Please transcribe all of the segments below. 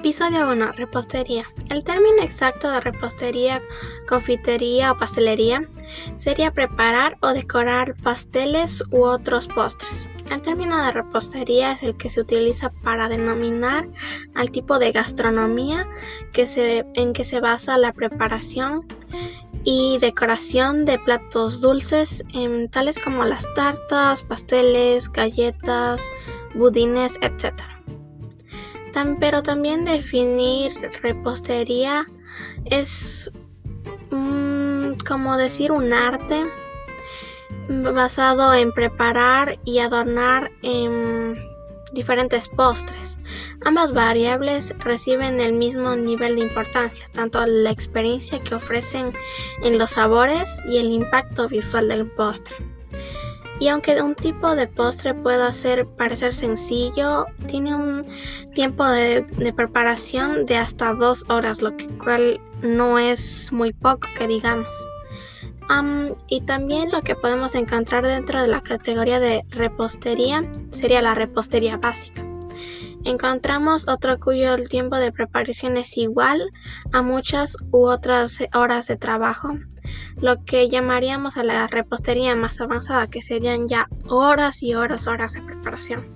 Episodio 1. Repostería. El término exacto de repostería, confitería o pastelería sería preparar o decorar pasteles u otros postres. El término de repostería es el que se utiliza para denominar al tipo de gastronomía que se, en que se basa la preparación y decoración de platos dulces, tales como las tartas, pasteles, galletas, budines, etc pero también definir repostería es como decir un arte basado en preparar y adornar en diferentes postres. Ambas variables reciben el mismo nivel de importancia, tanto la experiencia que ofrecen en los sabores y el impacto visual del postre. Y aunque un tipo de postre pueda parecer sencillo, tiene un tiempo de, preparación de hasta dos horas, lo que cual no es muy poco que digamos. y también lo que podemos encontrar dentro de la categoría de repostería sería la repostería básica. Encontramos otro cuyo el tiempo de preparación es igual a muchas u otras horas de trabajo, lo que llamaríamos a la repostería más avanzada, que serían ya horas y horas, horas de preparación.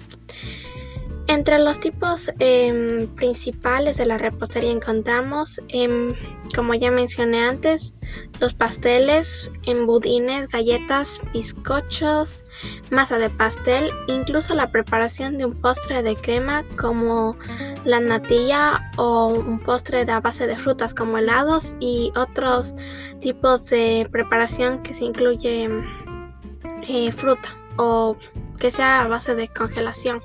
Entre los tipos em, principales de la repostería encontramos, em, como ya mencioné antes, los pasteles, embudines, galletas, bizcochos, masa de pastel, incluso la preparación de un postre de crema como la natilla o un postre de base de frutas como helados y otros tipos de preparación que se incluye eh, fruta o que sea a base de congelación.